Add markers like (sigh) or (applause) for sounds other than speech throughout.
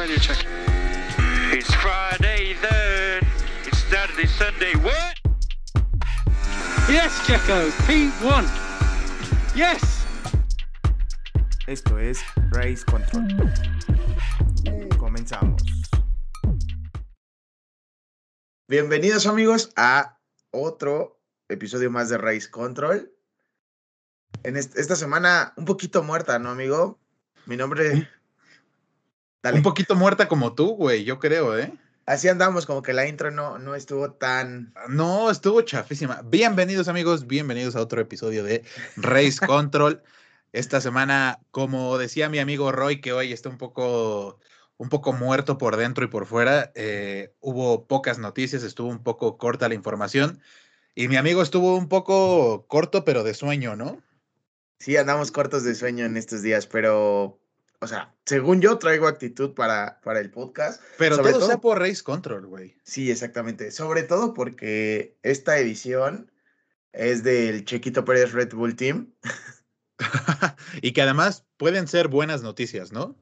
radio check. It's Friday then. It's Saturday, Sunday. What? Yes, Checo. P1. Yes. Esto es Race Control. Comenzamos. Bienvenidos amigos a otro episodio más de Race Control. En est- esta semana un poquito muerta, ¿no, amigo? Mi nombre... Dale. Un poquito muerta como tú, güey, yo creo, ¿eh? Así andamos, como que la intro no, no estuvo tan... No, estuvo chafísima. Bienvenidos, amigos, bienvenidos a otro episodio de Race (laughs) Control. Esta semana, como decía mi amigo Roy, que hoy está un poco, un poco muerto por dentro y por fuera, eh, hubo pocas noticias, estuvo un poco corta la información. Y mi amigo estuvo un poco corto, pero de sueño, ¿no? Sí, andamos cortos de sueño en estos días, pero... O sea, según yo traigo actitud para, para el podcast. Pero Sobre todo, sea todo- por Race Control, güey. Sí, exactamente. Sobre todo porque esta edición es del Chequito Pérez Red Bull Team. (laughs) y que además pueden ser buenas noticias, ¿no?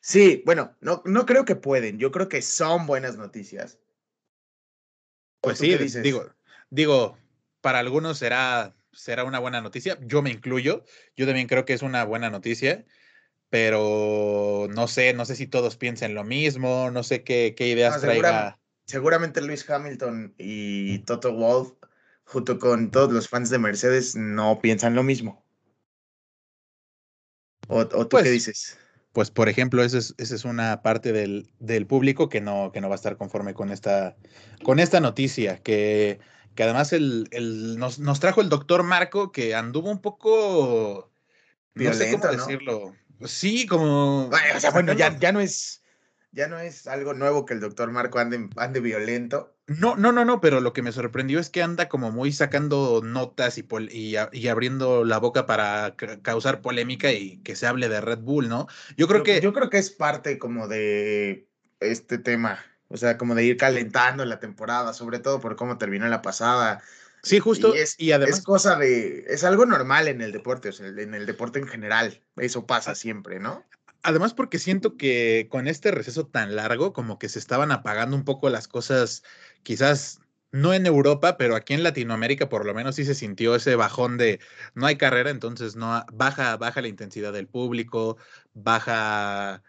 Sí, bueno, no, no creo que pueden. Yo creo que son buenas noticias. ¿O Pues sí, dices? digo, digo, para algunos será, será una buena noticia. Yo me incluyo. Yo también creo que es una buena noticia, pero no sé, no sé si todos piensen lo mismo, no sé qué, qué ideas No, segura- traiga. Seguramente Luis Hamilton y Toto Wolff, junto con todos los fans de Mercedes, no piensan lo mismo. ¿O, o tú Pues, qué dices? Pues, por ejemplo, esa es, esa es una parte del, del público que no, que no va a estar conforme con esta, con esta noticia, que, que además el, el- nos, nos trajo el doctor Marco, que anduvo un poco, no sé cómo Violento, ¿no? Sí, como... O sea, bueno, ya, ya no es. Ya no es algo nuevo que el doctor Marco ande, ande violento. No, no, no, no, pero lo que me sorprendió es que anda como muy sacando notas y, pol- y, abriendo la boca para ca- causar polémica y que se hable de Red Bull, ¿no? Yo creo Yo- que Yo creo que es parte como de este tema. O sea, como de ir calentando la temporada, sobre todo por cómo terminó la pasada. Sí, justo, y es, y además, es cosa de. Es algo normal en el deporte, o sea, en el deporte en general. Eso pasa siempre, ¿no? además porque siento que con este receso tan largo, como que se estaban apagando un poco las cosas, quizás no en Europa, pero aquí en Latinoamérica por lo menos sí se sintió ese bajón de no hay carrera, entonces no baja, baja la intensidad del público, baja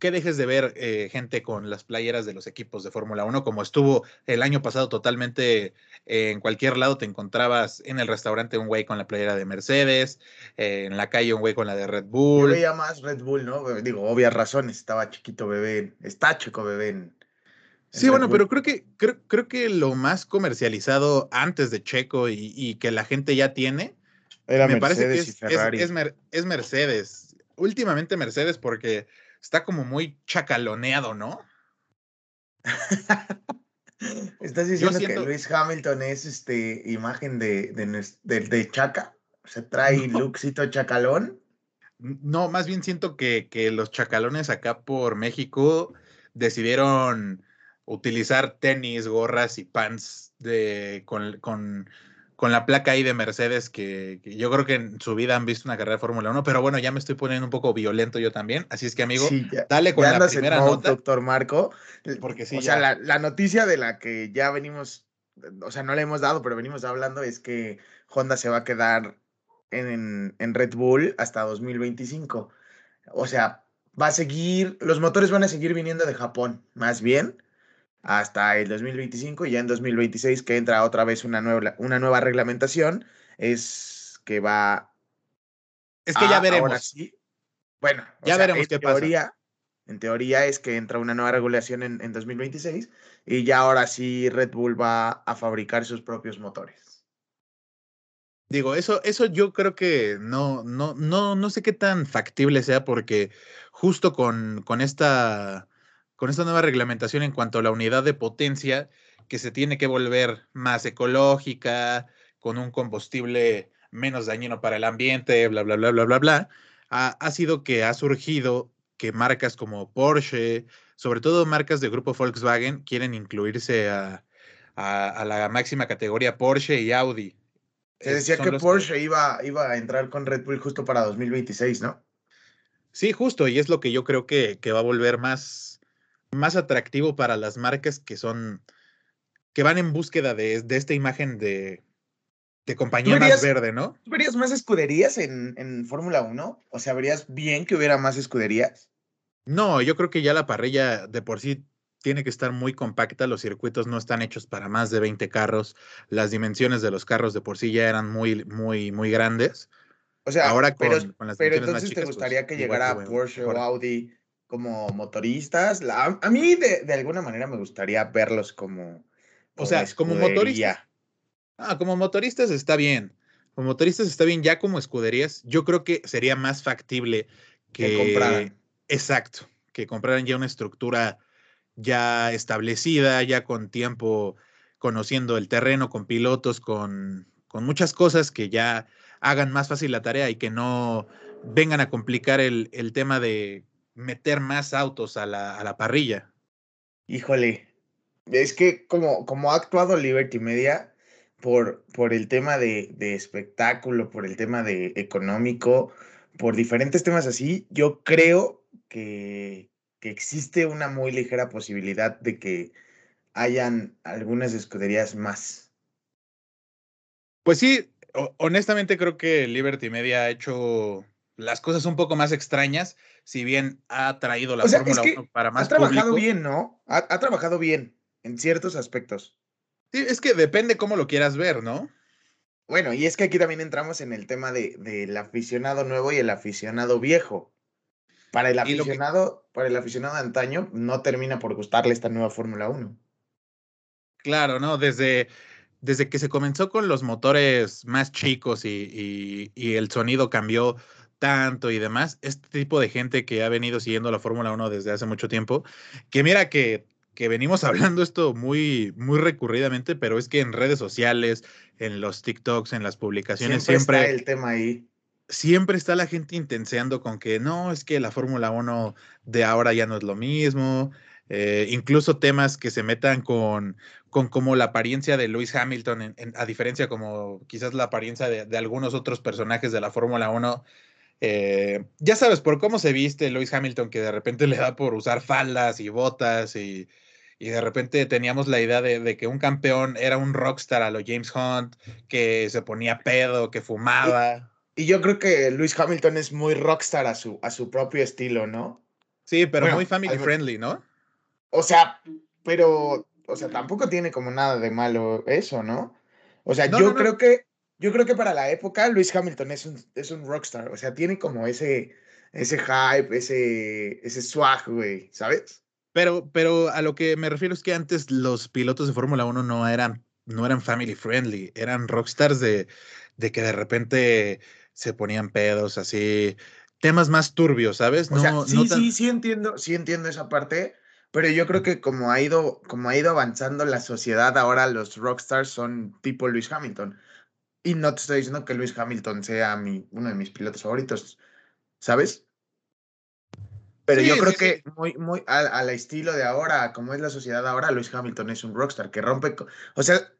que dejes de ver eh, gente con las playeras de los equipos de Fórmula 1, como estuvo el año pasado totalmente eh, en cualquier lado, te encontrabas en el restaurante un güey con la playera de Mercedes, eh, en la calle un güey con la de Red Yo Bull. veía más Red Bull, ¿no? Digo, obvias razones. Estaba chiquito bebé. Está chico bebé en. en Sí, Red bueno, Bull. pero creo que, creo, creo que lo más comercializado antes de Checo y, y que la gente ya tiene, Era me parece que Mercedes es, y Ferrari. es Mercedes. Últimamente Mercedes porque está como muy chacaloneado, ¿no? (laughs) ¿Estás diciendo siento- que Luis Hamilton es este imagen de, de, de, de Chaca? O sea, trae No. lookcito chacalón. No, más bien siento que, que los chacalones acá por México decidieron utilizar tenis, gorras y pants de, con, con, con la placa ahí de Mercedes, que, que yo creo que en su vida han visto una carrera de Fórmula 1, pero bueno, ya me estoy poniendo un poco violento yo también, así es que amigo, Sí, ya, dale con ya la en primera nota. doctor Marco. Porque sí, o sea, la, la noticia de la que ya venimos, o sea, no le hemos dado, pero venimos hablando es que Honda se va a quedar en, en Red Bull hasta 2025. O sea, va a seguir, los motores van a seguir viniendo de Japón, más bien, hasta el 2025 y ya en 2026 que entra otra vez una nueva, una nueva reglamentación, es que va Es que ya Ah, ahora veremos. sí. Bueno, Ya sea, veremos en qué pasa. teoría, En teoría es que entra una nueva regulación en, en 2026 y ya ahora sí Red Bull va a fabricar sus propios motores. Digo, eso, eso yo creo que no, no, no, no sé qué tan factible sea, porque justo con, con esta, con esta nueva reglamentación en cuanto a la unidad de potencia, que se tiene que volver más ecológica, con un combustible menos dañino para el ambiente, bla, bla, bla, bla, bla, bla, ha, ha sido que ha surgido que marcas como Porsche, sobre todo marcas de grupo Volkswagen, quieren incluirse a, a, a la máxima categoría Porsche y Audi. Se decía son que Porsche iba, iba a entrar con Red Bull justo para 2026, ¿no? Sí, justo, y es lo que yo creo que, que va a volver más, más atractivo para las marcas que son, que van en búsqueda de, de esta imagen de, de compañía más verde, ¿no? ¿Tú verías más escuderías en, en Fórmula 1? O sea, ¿verías bien que hubiera más escuderías? No, yo creo que ya la parrilla de por sí tiene que estar muy compacta, los circuitos no están hechos para más de 20 carros, las dimensiones de los carros de por sí ya eran muy, muy, muy grandes. O sea, ahora con, pero, con las pero entonces te pues, gustaría que llegara Porsche o Audi como motoristas. a mí de, de, alguna manera me gustaría verlos como... o sea, como motoristas. Ah, como motoristas está bien. Como motoristas está bien, ya como escuderías, yo creo que sería más factible que, que compraran. Exacto, que compraran ya una estructura ya establecida, ya con tiempo conociendo el terreno, con pilotos, con, con muchas cosas que ya hagan más fácil la tarea y que no vengan a complicar el, el tema de meter más autos a la, a la, parrilla. Híjole, es que como, como ha actuado Liberty Media por, por el tema de, de espectáculo, por el tema de económico, por diferentes temas así, yo creo que, que existe una muy ligera posibilidad de que hayan algunas escuderías más. Pues sí, honestamente creo que Liberty Media ha hecho las cosas un poco más extrañas, si bien ha traído la Fórmula 1 para más Ha trabajado bien, ¿no? Ha, trabajado bien en ciertos aspectos. Sí, es que depende cómo lo quieras ver, ¿no? Bueno, y es que aquí también entramos en el tema de, del aficionado nuevo y el aficionado viejo. Para el aficionado, para el aficionado de antaño, no termina por gustarle esta nueva Fórmula 1. Claro, ¿no? Desde, desde que se comenzó con los motores más chicos y, y, el sonido cambió tanto y demás, este tipo de gente que ha venido siguiendo la Fórmula 1 desde hace mucho tiempo, que mira que, que venimos (laughs) hablando esto muy, muy recurridamente, pero es que en redes sociales, en los TikToks, en las publicaciones, siempre, siempre está el tema ahí siempre está la gente intenseando con que no, es que la Fórmula 1 de ahora ya no es lo mismo. Eh, incluso temas que se metan con, con como la apariencia de Lewis Hamilton, a diferencia como quizás la apariencia de, algunos otros personajes de la Fórmula 1. Eh, ya sabes, por cómo se viste Lewis Hamilton, que de repente le da por usar faldas y botas y, y de repente teníamos la idea de, de, que un campeón era un rockstar a lo James Hunt, que se ponía pedo, que fumaba. Y yo creo que Luis Hamilton es muy rockstar a su, a su propio estilo, ¿no? Sí, pero muy family friendly, ¿no? O sea, pero, o sea, tampoco tiene como nada de malo eso, ¿no? O sea, yo creo que, yo creo que para la época Luis Hamilton es un, es un rockstar, o sea, tiene como ese, ese hype, ese, ese swag, güey, ¿sabes? Pero, pero a lo que me refiero es que antes los pilotos de Fórmula 1 no eran, no eran family friendly, eran rockstars de, de que de repente se ponían pedos, así, temas más turbios, ¿sabes? No, sí, sí, sí entiendo, sí entiendo esa parte, pero yo creo que como ha ido, como ha ido avanzando la sociedad, ahora los rockstars son tipo Luis Hamilton. Y no te estoy diciendo que Luis Hamilton sea mi, uno de mis pilotos favoritos, ¿sabes? Pero yo creo que muy, muy al, estilo de ahora, como es la sociedad ahora, Luis Hamilton es un rockstar que rompe, o sea,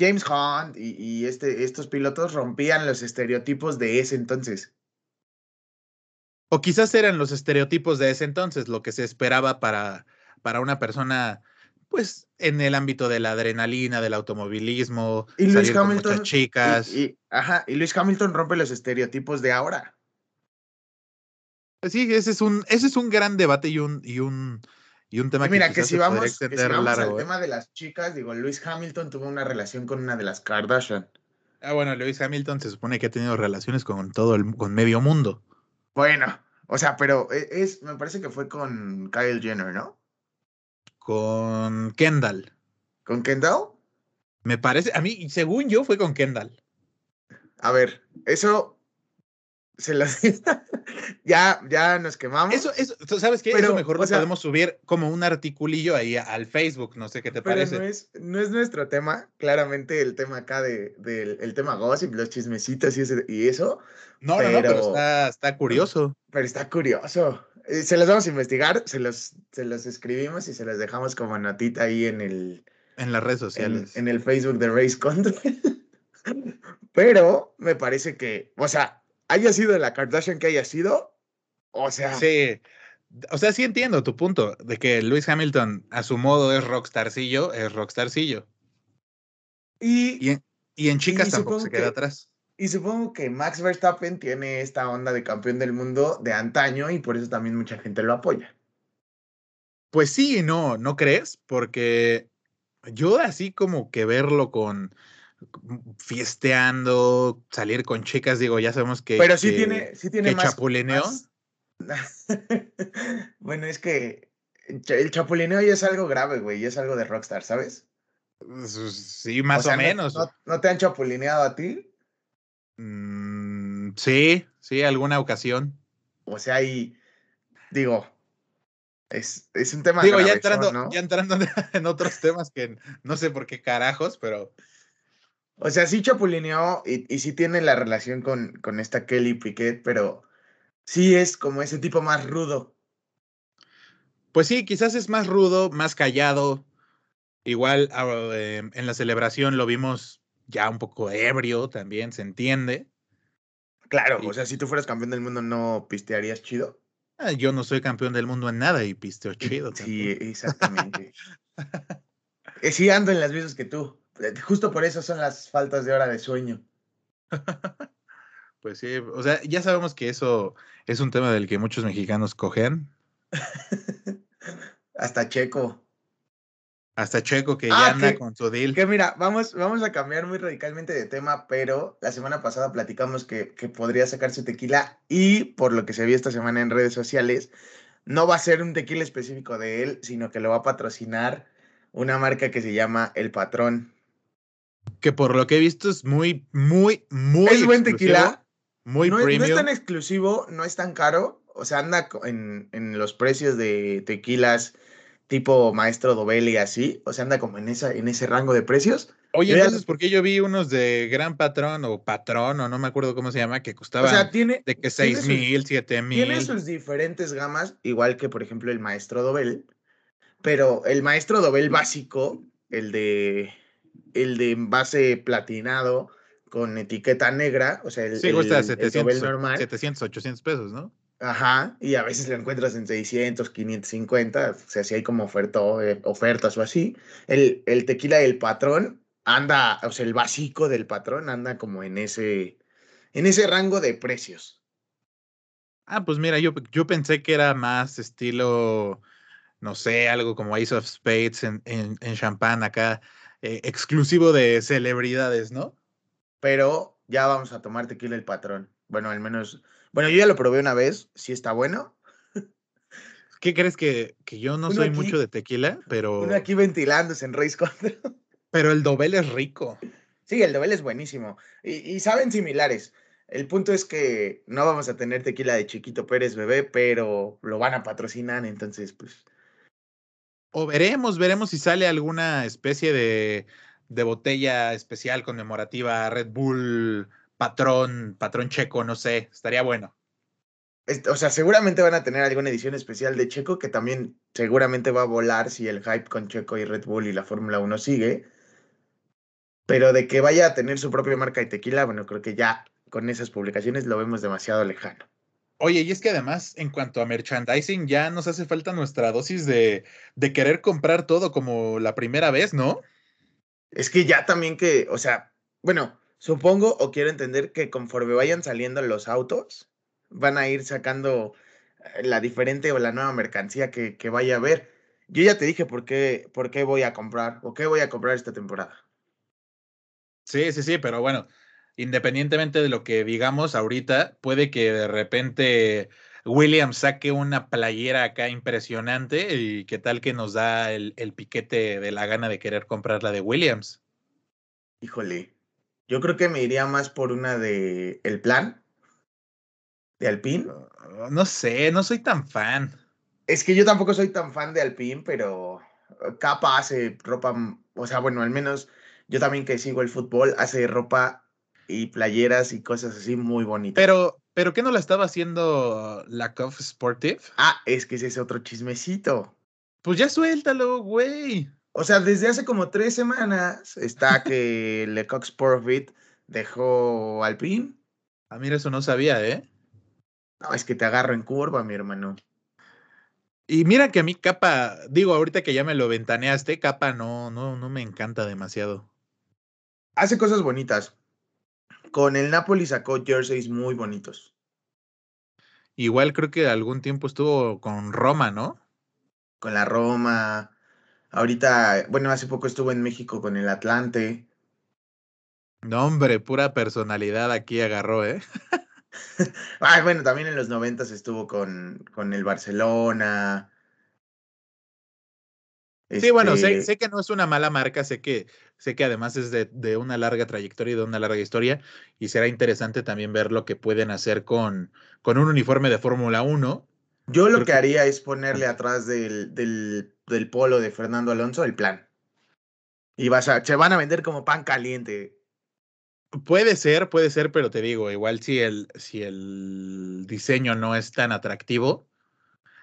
James Hunt y, este, estos pilotos rompían los estereotipos de ese entonces. O quizás eran los estereotipos de ese entonces, lo que se esperaba para, para una persona, pues, en el ámbito de la adrenalina, del automovilismo, y Luis Hamilton, chicas. Y, ajá, y Luis Hamilton rompe los estereotipos de ahora. Pues sí, ese es un, ese es un gran debate y un, y un, y un tema Mira, que, si vamos, que si vamos al ¿eh? tema de las chicas, digo, Luis Hamilton tuvo una relación con una de las Kardashian. Ah, bueno, Luis Hamilton se supone que ha tenido relaciones con todo el con medio mundo. Bueno, o sea, pero e, es, me parece que fue con Kyle Jenner, ¿no? Con Kendall. ¿Con Kendall? Me parece, a mí, según yo, fue con Kendall. A ver, eso se las (laughs) ya, ya nos quemamos. Eso, eso, ¿sabes qué? Pero, eso mejor lo podemos subir como un articulillo ahí al Facebook, no sé qué te parece. No es, no es nuestro tema, claramente el tema acá de, del el tema gossip, los chismecitos y, ese, y eso. No, no, no, pero está, está curioso. Pero está curioso. Eh, se los vamos a investigar, se los, se los escribimos y se los dejamos como notita ahí en el... En las redes sociales. En, en el Facebook de Race Control. pero me parece que, o sea, haya sido la Kardashian que haya sido, O sea. Sí. O sea, sí entiendo tu punto de que Lewis Hamilton a su modo es rockstarcillo, es rockstarcillo. Y, Y en, y en chicas y tampoco se queda que- atrás. Y supongo que Max Verstappen tiene esta onda de campeón del mundo de antaño y por eso también mucha gente lo apoya. Pues sí y no, ¿no crees? Porque yo así como que verlo con fiesteando, salir con chicas, digo, ya sabemos que, Pero sí que- tiene, sí tiene que más. chapulineó. más- (laughs) bueno, es que el cha- el chapulineo ya es algo grave, güey, ya es algo de rockstar, ¿sabes? Sí, más o, sea, menos. ¿no, no te han chapulineado a ti? Mm, sí, sí, alguna ocasión. O sea, y digo, es, es un tema Digo, ya entrando, ¿no? ya entrando (laughs) en otros temas que no sé por qué carajos, pero O sea, sí chapulineó y, y sí tiene la relación con, con esta Kelly Piquet, pero sí es como ese tipo más rudo. pues sí, quizás es más rudo, más callado. Igual ah, em, en la celebración lo vimos ya un poco ebrio también, se entiende. Claro, Y- o sea, si tú fueras campeón del mundo, ¿no pistearías chido? Ah, Yo no soy campeón del mundo en nada y pisteo chido. Sí, tampoco. exactamente. (laughs) Eh, sí, ando en las mismas que tú. Eh, Justo por eso son las faltas de hora de sueño. Pues sí, o sea, ya sabemos que eso es un tema del que muchos mexicanos cogen. (laughs) Hasta Checo. Hasta Checo que Ah, ya anda que- con su deal. Que mira, vamos, vamos a cambiar muy radicalmente de tema, pero la semana pasada platicamos que, que podría sacar su tequila y por lo que se vio esta semana en redes sociales, no va a ser un tequila específico de él, sino que lo va a patrocinar una marca que se llama El Patrón. Que por lo que he visto es muy, muy, muy. es buen tequila, Muy no, es, no es premium. tan exclusivo, no es tan caro, o sea, anda en, en los precios de tequilas tipo Maestro Dobel y así, o sea, anda como en, esa, en ese rango de precios. Oye, yo ya- entonces, ¿por qué yo vi unos de Gran Patrón o Patrón o no me acuerdo cómo se llama, que O costaban sea, tiene... de que tiene seis sus- mil, siete Tiene mil? sus diferentes gamas, igual que por ejemplo el Maestro Dobel, pero el Maestro Dobel básico, el de el de envase platinado con etiqueta negra, o sea, el, Sí, el- el 700, Dobel normal, 700, 800 pesos, ¿no? Ajá, y a veces lo encuentras en 600, 550, o sea, si hay como oferto, eh, ofertas o así. El, el tequila del patrón anda, o sea, el básico del patrón anda como en ese, en ese rango de precios. Ah, pues mira, yo, yo pensé que era más estilo, no sé, algo como Ace of Spades en, en, en champán acá, eh, exclusivo de celebridades, ¿no? pero ya vamos a tomar tequila el patrón. Bueno, al menos, bueno, yo ya lo probé una vez, sí está bueno. ¿Qué crees que, que yo no Uno soy aquí- mucho de tequila, pero, Uno aquí ventilándose en Race (laughs) pero el Dobel es rico? Sí, el Dobel es buenísimo. Y, y saben similares. El punto es que no vamos a tener tequila de Chiquito Pérez bebé, pero lo van a patrocinar, entonces, pues. O veremos, veremos si sale alguna especie de, de botella especial conmemorativa Red Bull patrón, patrón checo, no sé, estaría bueno. es- o sea, seguramente van a tener alguna edición especial de Checo que también seguramente va a volar si el hype con Checo y Red Bull y la Fórmula 1 sigue. Pero de que vaya a tener su propia marca de tequila, bueno, creo que ya con esas publicaciones lo vemos demasiado lejano. Oye, y es que además, en cuanto a merchandising, ya nos hace falta nuestra dosis de, de querer comprar todo como la primera vez, ¿no? Es que ya también que, o sea, bueno, supongo o quiero entender que conforme vayan saliendo los autos, van a ir sacando eh, la diferente o la nueva mercancía que, que vaya a haber. Yo ya te dije por qué, por qué voy a comprar o qué voy a comprar esta temporada. Sí, sí, sí, pero bueno, independientemente de lo que digamos ahorita, puede que de repente Williams saque una playera acá impresionante y qué tal que nos da el, el piquete de la gana de querer comprar la de Williams. Híjole, yo creo que me iría más por una de El Plan, de Alpine. Uh, No sé, no soy tan fan. Es que yo tampoco soy tan fan de Alpine, pero eh, Capa hace ropa, m- o sea, bueno, al menos yo también que sigo el fútbol, hace ropa y playeras y cosas así muy bonitas. Pero, pero ¿qué no la estaba haciendo la Cuff Sportive? Ah, es que ese es otro chismecito. Pues ya suéltalo, güey. O sea, desde hace como tres semanas está que Lecoq Sportfit dejó Alpine. Ah, mira, eso no sabía, ¿eh? No, es que te agarro en curva, mi hermano. Y mira que a mí Capa, digo, ahorita que ya me lo ventaneaste, Capa no, no, no me encanta demasiado. Hace cosas bonitas. Con el Napoli sacó jerseys muy bonitos. Igual creo que algún tiempo estuvo con Roma, ¿no? Con la Roma. Ahorita, bueno, hace poco estuvo en México con el Atlante. No, hombre, pura personalidad aquí agarró, ¿eh? (laughs) Ay, bueno, también en los noventas estuvo con, con el Barcelona. Sí, bueno, sé, Este, sé que no es una mala marca, sé que, sé que además es de, de una larga trayectoria y de una larga historia, y será interesante también ver lo que pueden hacer con, con un uniforme de Fórmula 1. Yo lo que- haría es ponerle atrás del, del, del polo de Fernando Alonso el plan. Y vas a, se van a vender como pan caliente. Puede ser, puede ser, pero te digo, igual si el, si el diseño no es tan atractivo.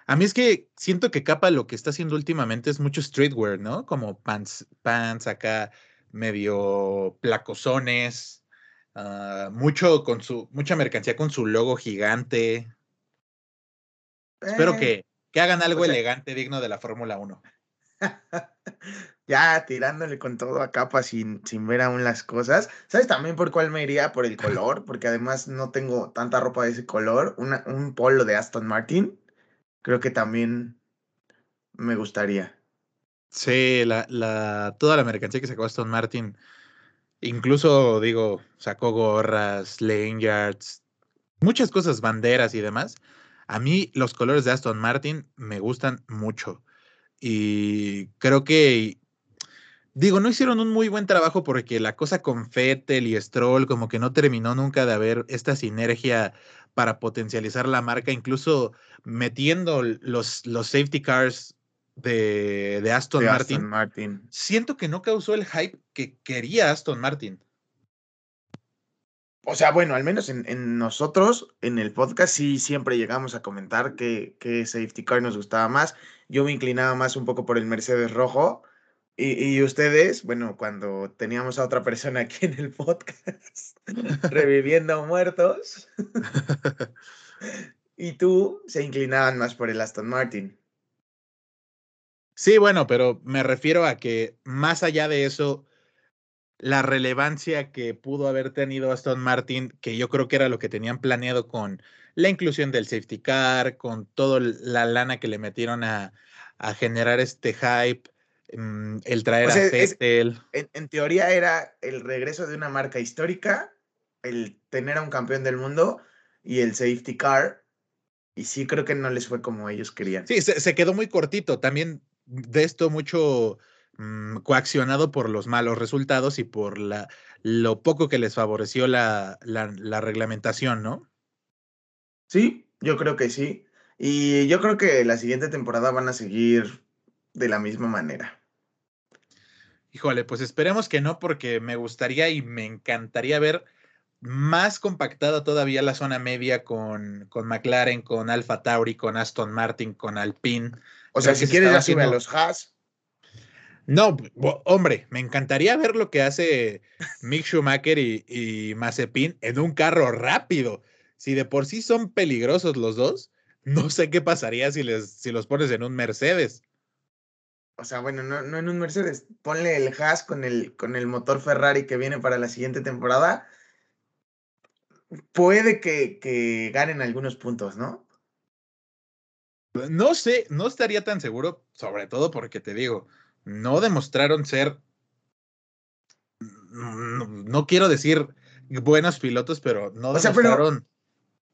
A mí es que siento que Capa lo que está haciendo últimamente es mucho streetwear, ¿no? Como pants, pants acá medio placosones, ah, mucho con su, mucha mercancía con su logo gigante. Espero Eh, que, que hagan algo o sea- elegante, digno de la Fórmula 1. (laughs) ya tirándole con todo a capa sin, sin ver aún las cosas. ¿Sabes también por cuál me iría? Por el (laughs) color, porque además no tengo tanta ropa de ese color. Una- un polo de Aston Martin, creo que también me gustaría. Sí, la, la, toda la mercancía que sacó Aston Martin, incluso digo, sacó gorras, lanyards, muchas cosas, banderas y demás. A mí los colores de Aston Martin me gustan mucho. Y creo que, digo, no hicieron un muy buen trabajo porque la cosa con Vettel y Stroll como que no terminó nunca de haber esta sinergia para potencializar la marca, incluso metiendo los, los safety cars de, de Aston de Martin. Aston Martin. Siento que no causó el hype que quería Aston Martin. O sea, bueno, al menos en, en nosotros, en el podcast, sí siempre llegamos a comentar que, que safety car nos gustaba más. Yo me inclinaba más un poco por el Mercedes rojo. Y, y ustedes, bueno, cuando teníamos a otra persona aquí en el podcast, (laughs) reviviendo muertos, (laughs) y tú se inclinaban más por el Aston Martin. Sí, bueno, pero me refiero a que más allá de eso, la relevancia que pudo haber tenido Aston Martin, que yo creo que era lo que tenían planeado con la inclusión del safety car, con toda la lana que le metieron a, a generar este hype, mm, el traer O sea, a Vettel. En, en teoría era el regreso de una marca histórica, el tener a un campeón del mundo y el safety car. Y sí creo que no les fue como ellos querían. Sí, se, se quedó muy cortito. También de esto mucho mm, coaccionado por los malos resultados y por la, lo poco que les favoreció la, la, la reglamentación, ¿no? Sí, yo creo que sí. Y yo creo que la siguiente temporada van a seguir de la misma manera. Híjole, pues esperemos que no, porque me gustaría y me encantaría ver más compactada todavía la zona media con, con McLaren, con Alfa Tauri, con Aston Martin, con Alpine. O sea, Creo si quieres ya sube a los Haas. No, hombre, me encantaría ver lo que hace Mick Schumacher y, y Mazepin en un carro rápido. Si de por sí son peligrosos los dos, no sé qué pasaría si, les, si los pones en un Mercedes. O sea, bueno, no, no en un Mercedes. Ponle el Haas con el, con el motor Ferrari que viene para la siguiente temporada. Puede que, que ganen algunos puntos, ¿no? No sé, no estaría tan seguro, sobre todo porque te digo, no demostraron ser, no, no quiero decir buenos pilotos, pero no O sea, pero- demostraron.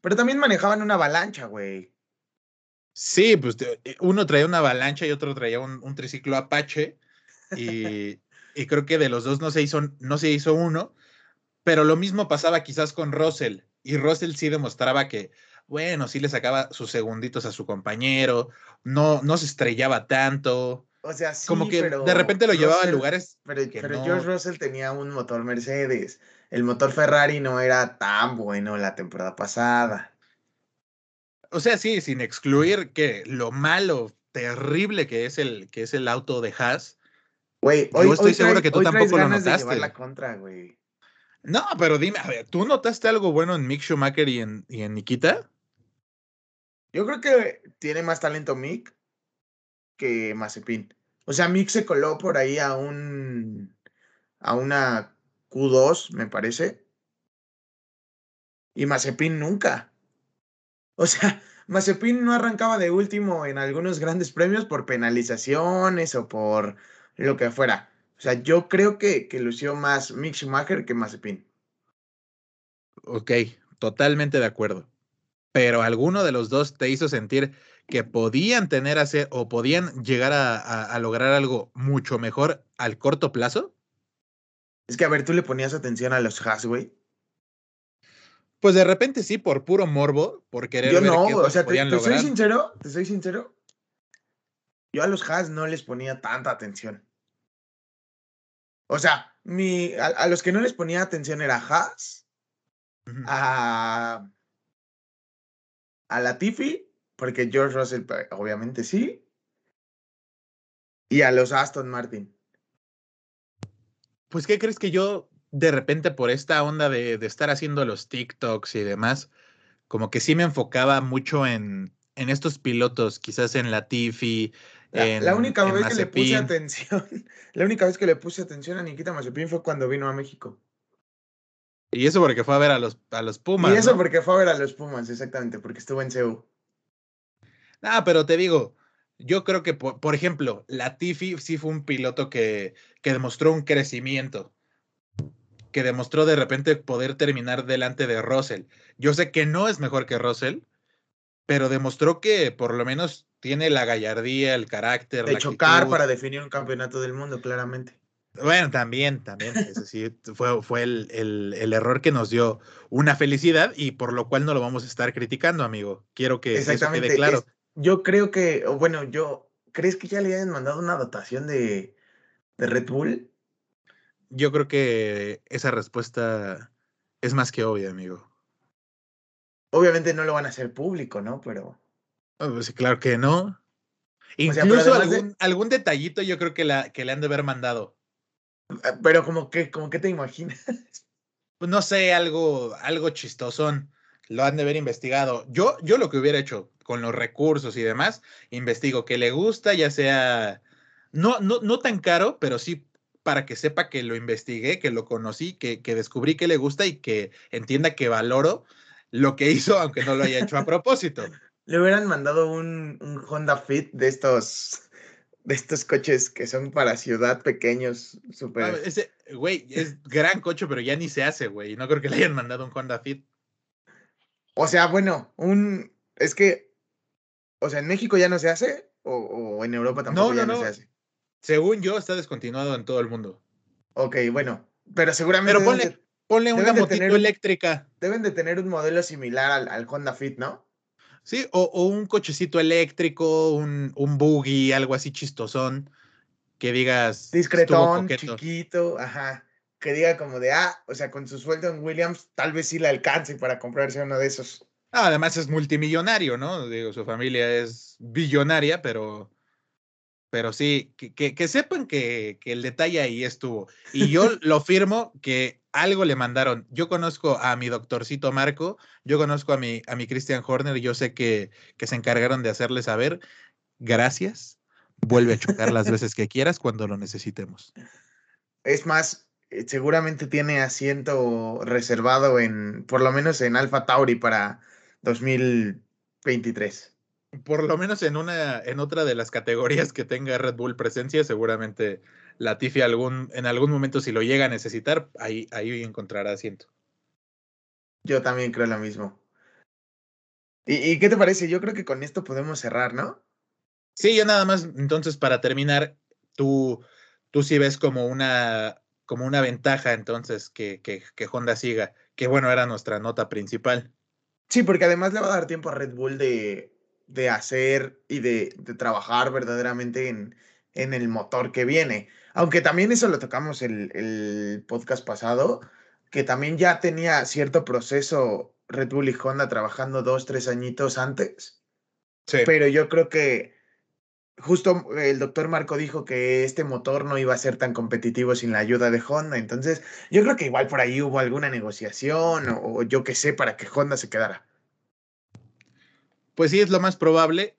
Pero también manejaban una avalancha, güey. Sí, pues eh, uno traía una avalancha y otro traía un, un triciclo Apache y, (laughs) y creo que de los dos no se hizo, no se hizo uno, pero lo mismo pasaba quizás con Russell y Russell sí demostraba que, bueno, sí le sacaba sus segunditos a su compañero, no, no se estrellaba tanto, O sea, sí, como que pero de repente lo llevaba a lugares Pero, que pero no- George Russell tenía un motor Mercedes. El motor Ferrari no era tan bueno la temporada pasada. O sea, sí, sin excluir que lo malo, terrible que es el, que es el auto de Haas. Güey, Yo hoy, estoy hoy seguro traes- que tú tampoco lo notaste. llevar la contra, güey. No, pero dime, a ver, ¿tú notaste algo bueno en Mick Schumacher y en, y en Nikita? Yo creo que tiene más talento Mick que Mazepin. O sea, Mick se coló por ahí a un a una Q2, me parece. Y Mazepin nunca. O sea, (laughs) Mazepin no arrancaba de último en algunos grandes premios por penalizaciones o por lo que fuera. O sea, yo creo que, que lució más Mick Schumacher que Mazepin. Ok, totalmente de acuerdo. Pero alguno de los dos te hizo sentir que podían tener hacer o podían llegar a, lograr algo mucho mejor al corto plazo? Es que, a ver, tú le ponías atención a los Haas, güey. Pues de repente sí, por puro morbo, por querer Yo no, o sea, te, te soy sincero, te soy sincero. Yo a los Haas no les ponía tanta atención. O sea, mi, a, los que no les ponía atención era Haas, a, a Latifi porque George Russell, pues, obviamente sí. Y a los Aston Martin. Pues, ¿qué crees que yo, de repente, por esta onda de, estar haciendo los TikToks y demás, como que sí me enfocaba mucho en, en estos pilotos, quizás en. La, la única vez que le puse atención, (laughs) la única vez que le puse atención a Nikita Mazepin fue cuando vino a México. Y eso porque fue a ver a los, a los Pumas. Y eso porque fue a ver a los Pumas, exactamente, porque estuvo en CEU. Ah, pero te digo, yo creo que, por, por, ejemplo, Latifi sí fue un piloto que, que demostró un crecimiento, que demostró de repente poder terminar delante de Russell. Yo sé que no es mejor que Russell, pero demostró que por lo menos tiene la gallardía, el carácter. De chocar para definir un campeonato del mundo, claramente. Bueno, también, también, eso sí, fue, fue el, el, el, error que nos dio una felicidad y por lo cual no lo vamos a estar criticando, amigo. Quiero que eso quede claro yo creo que, bueno, yo, ¿crees que ya le hayan mandado una dotación de, de Red Bull? Yo creo que esa respuesta es más que obvia, amigo. Obviamente no lo van a hacer público, ¿no? Pero. Oh, pues, claro que no. Incluso algún, algún, detallito yo creo que, la, que le han de haber mandado. Ah, pero como que, como que te imaginas. Pues no sé, algo, algo chistosón. Lo han de haber investigado. Yo, yo lo que hubiera hecho, con los recursos y demás, investigo que le gusta, ya sea, no, no, no tan caro, pero sí para que sepa que lo investigué, que lo conocí, que, que descubrí que le gusta y que entienda que valoro lo que hizo, aunque no lo haya hecho a propósito. (laughs) Le hubieran mandado un, un Honda Fit de estos, de estos coches que son para ciudad pequeños, súper. ese, güey, es gran coche, pero ya ni se hace, güey. No creo que le hayan mandado un Honda Fit. O sea, bueno, un. Es que o sea, ¿en México ya no se hace? ¿O, en Europa tampoco ya no, se hace? Según yo, está descontinuado en todo el mundo. Ok, bueno. Pero seguramente. Pero ponle, una motito eléctrica. Deben de tener un modelo similar al, Honda Fit, ¿no? Sí, o, un cochecito eléctrico, un, un buggy, algo así chistosón, que digas. Discretón, chiquito, ajá. Que diga como de, ah, o sea, con su sueldo en Williams, tal vez sí le alcance para comprarse uno de esos. Ah, además es multimillonario, ¿no? Digo, su familia es billonaria, pero, pero sí, que, que, sepan que, que, el detalle ahí estuvo. Y yo (laughs) lo firmo que algo le mandaron. Yo conozco a mi doctorcito Marco, yo conozco a mi, a mi Christian Horner, yo sé que, que se encargaron de hacerle saber, gracias, vuelve a chocar las veces que quieras cuando lo necesitemos. Es más, eh, seguramente tiene asiento reservado en, por lo menos en Alfa Tauri para 2023. Por lo menos en una, en otra de las categorías que tenga Red Bull presencia, seguramente Latifi algún, en algún momento, si lo llega a necesitar, ahí, ahí encontrará asiento. Yo también creo lo mismo. ¿Y, qué te parece? Yo creo que con esto podemos cerrar, ¿no? Sí, yo nada más, entonces, para terminar, tú, tú sí ves como una, como una ventaja, entonces, que, que, que Honda siga, que bueno, era nuestra nota principal. Sí, porque además le va a dar tiempo a Red Bull de, de hacer y de, de trabajar verdaderamente en, en, el motor que viene. Aunque también eso lo tocamos el, el podcast pasado, que también ya tenía cierto proceso Red Bull y Honda trabajando dos, tres añitos antes. Sí. Pero yo creo que justo el doctor Marco dijo que este motor no iba a ser tan competitivo sin la ayuda de Honda. Entonces, yo creo que igual por ahí hubo alguna negociación o, yo qué sé para que Honda se quedara. pues sí es lo más probable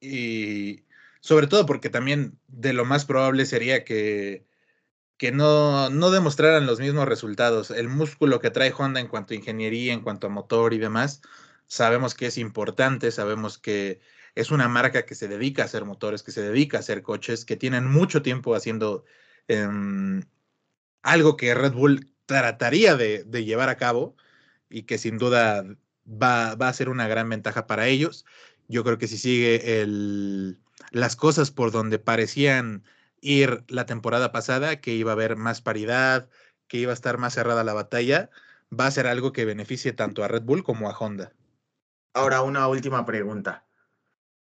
y sobre todo porque también de lo más probable sería que, que no, no demostraran los mismos resultados. El músculo que trae Honda en cuanto a ingeniería, en cuanto a motor y demás, sabemos que es importante, sabemos que es una marca que se dedica a hacer motores, que se dedica a hacer coches, que tienen mucho tiempo haciendo em, algo que Red Bull trataría de, llevar a cabo y que sin duda va, a ser una gran ventaja para ellos. Yo creo que si sigue las cosas por donde parecían ir la temporada pasada, que iba a haber más paridad, que iba a estar más cerrada la batalla, va a ser algo que beneficie tanto a Red Bull como a Honda. Ahora una última pregunta.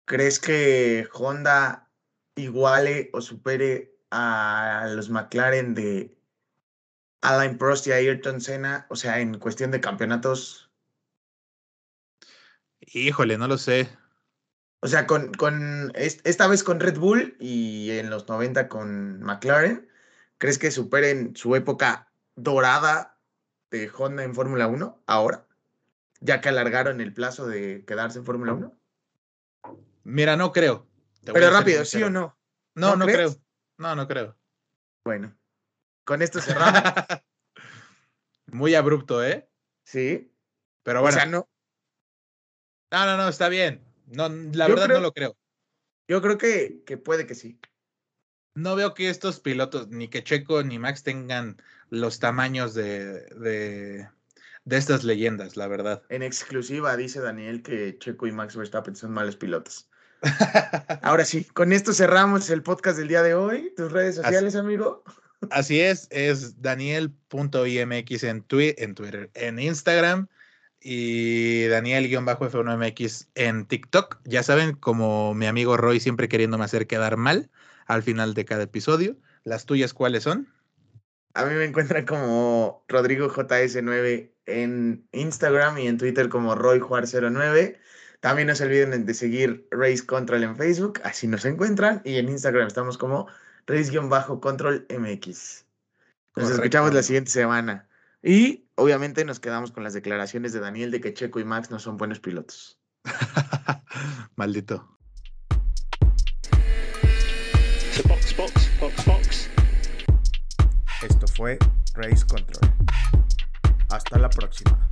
¿Crees que Honda iguale o supere a los McLaren de Alain Prost y Ayrton Senna? O sea, en cuestión de campeonatos. Híjole, no lo sé. O sea, con, con esta vez con Red Bull y en los 90 con McLaren, ¿crees que superen su época dorada de Honda en Fórmula 1 ahora? Ya que alargaron el plazo de quedarse en Fórmula 1. Mira, no creo. Pero rápido, ¿sí o no? No, no, creo. No, no creo. Bueno, con esto cerramos. (laughs) Muy abrupto, ¿eh? Sí. Pero bueno. O sea, no. No, no, no, está bien. No, la verdad no lo creo. Yo creo que, que puede que sí. No veo que estos pilotos, ni que Checo ni Max tengan los tamaños de, de, de estas leyendas, la verdad. En exclusiva dice Daniel que Checo y Max Verstappen son malos pilotos. (laughs) Ahora sí, con esto cerramos el podcast del día de hoy. ¿Tus redes sociales, amigo? Así es, es daniel.imx en, en Twitter, en Instagram y Daniel-F1MX en TikTok. Ya saben, como mi amigo Roy siempre queriéndome hacer quedar mal al final de cada episodio. ¿Las tuyas cuáles son? A mí me encuentran como Rodrigo JS9 en Instagram y en Twitter como Roy 09 También no se olviden de seguir Race Control en Facebook, así nos encuentran. Y en Instagram estamos como Race-Control MX. Nos escuchamos la siguiente semana. Y obviamente nos quedamos con las declaraciones de Daniel de que Checo y Max no son buenos pilotos. (laughs) Maldito. Esto fue Race Control. Hasta la próxima.